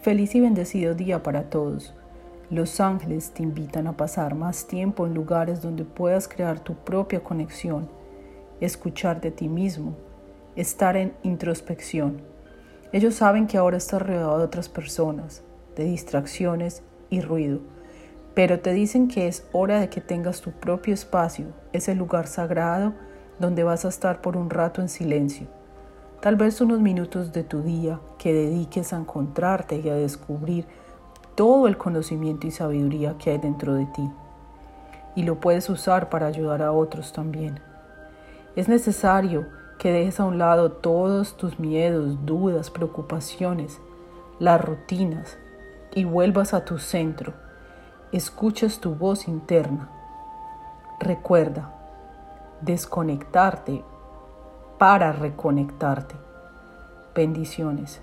Feliz y bendecido día para todos. Los ángeles te invitan a pasar más tiempo en lugares donde puedas crear tu propia conexión, escuchar de ti mismo, estar en introspección. Ellos saben que ahora estás rodeado de otras personas, de distracciones y ruido, pero te dicen que es hora de que tengas tu propio espacio, ese lugar sagrado donde vas a estar por un rato en silencio. Tal vez unos minutos de tu día que dediques a encontrarte y a descubrir todo el conocimiento y sabiduría que hay dentro de ti. Y lo puedes usar para ayudar a otros también. Es necesario que dejes a un lado todos tus miedos, dudas, preocupaciones, las rutinas y vuelvas a tu centro. Escuches tu voz interna. Recuerda, desconectarte para reconectarte. Bendiciones.